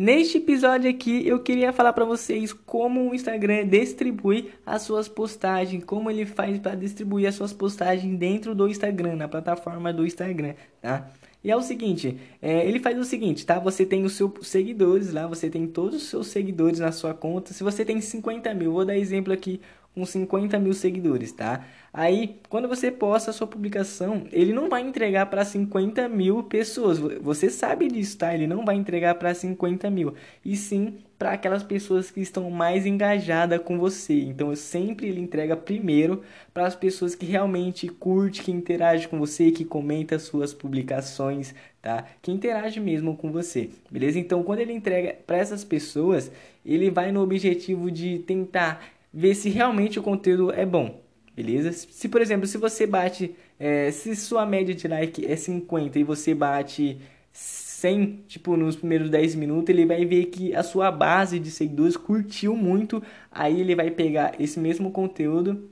Neste episódio aqui eu queria falar para vocês como o Instagram distribui as suas postagens, como ele faz para distribuir as suas postagens dentro do Instagram, na plataforma do Instagram, tá? E é o seguinte, é, ele faz o seguinte, tá? Você tem os seus seguidores lá, você tem todos os seus seguidores na sua conta. Se você tem 50 mil, vou dar exemplo aqui com 50 mil seguidores, tá? Aí, quando você posta a sua publicação, ele não vai entregar para 50 mil pessoas. Você sabe disso, tá? Ele não vai entregar para 50 mil. E sim para aquelas pessoas que estão mais engajadas com você. Então, sempre ele entrega primeiro para as pessoas que realmente curte, que interage com você, que comenta suas publicações, tá? Que interage mesmo com você, beleza? Então, quando ele entrega para essas pessoas, ele vai no objetivo de tentar ver se realmente o conteúdo é bom, beleza? Se, por exemplo, se você bate, é, se sua média de like é 50 e você bate 100, tipo, nos primeiros 10 minutos, ele vai ver que a sua base de seguidores curtiu muito, aí ele vai pegar esse mesmo conteúdo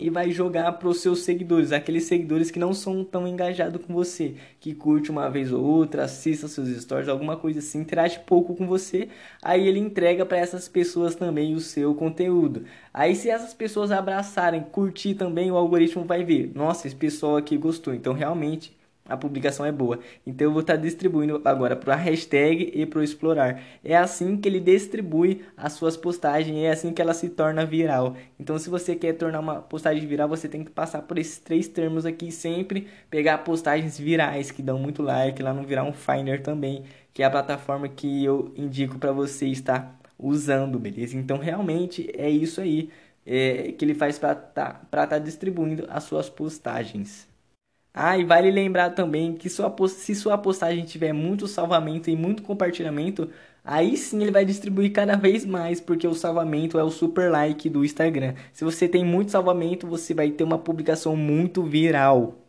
e vai jogar para os seus seguidores, aqueles seguidores que não são tão engajados com você, que curte uma vez ou outra, assista seus stories, alguma coisa assim, interage pouco com você, aí ele entrega para essas pessoas também o seu conteúdo. Aí se essas pessoas abraçarem, curtir também, o algoritmo vai ver, nossa, esse pessoal aqui gostou, então realmente a publicação é boa. Então eu vou estar distribuindo agora para a hashtag e para o explorar. É assim que ele distribui as suas postagens, é assim que ela se torna viral. Então se você quer tornar uma postagem viral, você tem que passar por esses três termos aqui sempre, pegar postagens virais que dão muito like lá no Viral Finder também, que é a plataforma que eu indico para você estar usando, beleza? Então realmente é isso aí é, que ele faz para estar tá, tá distribuindo as suas postagens. Ah, e vale lembrar também que sua, se sua postagem tiver muito salvamento e muito compartilhamento, aí sim ele vai distribuir cada vez mais, porque o salvamento é o super like do Instagram. Se você tem muito salvamento, você vai ter uma publicação muito viral.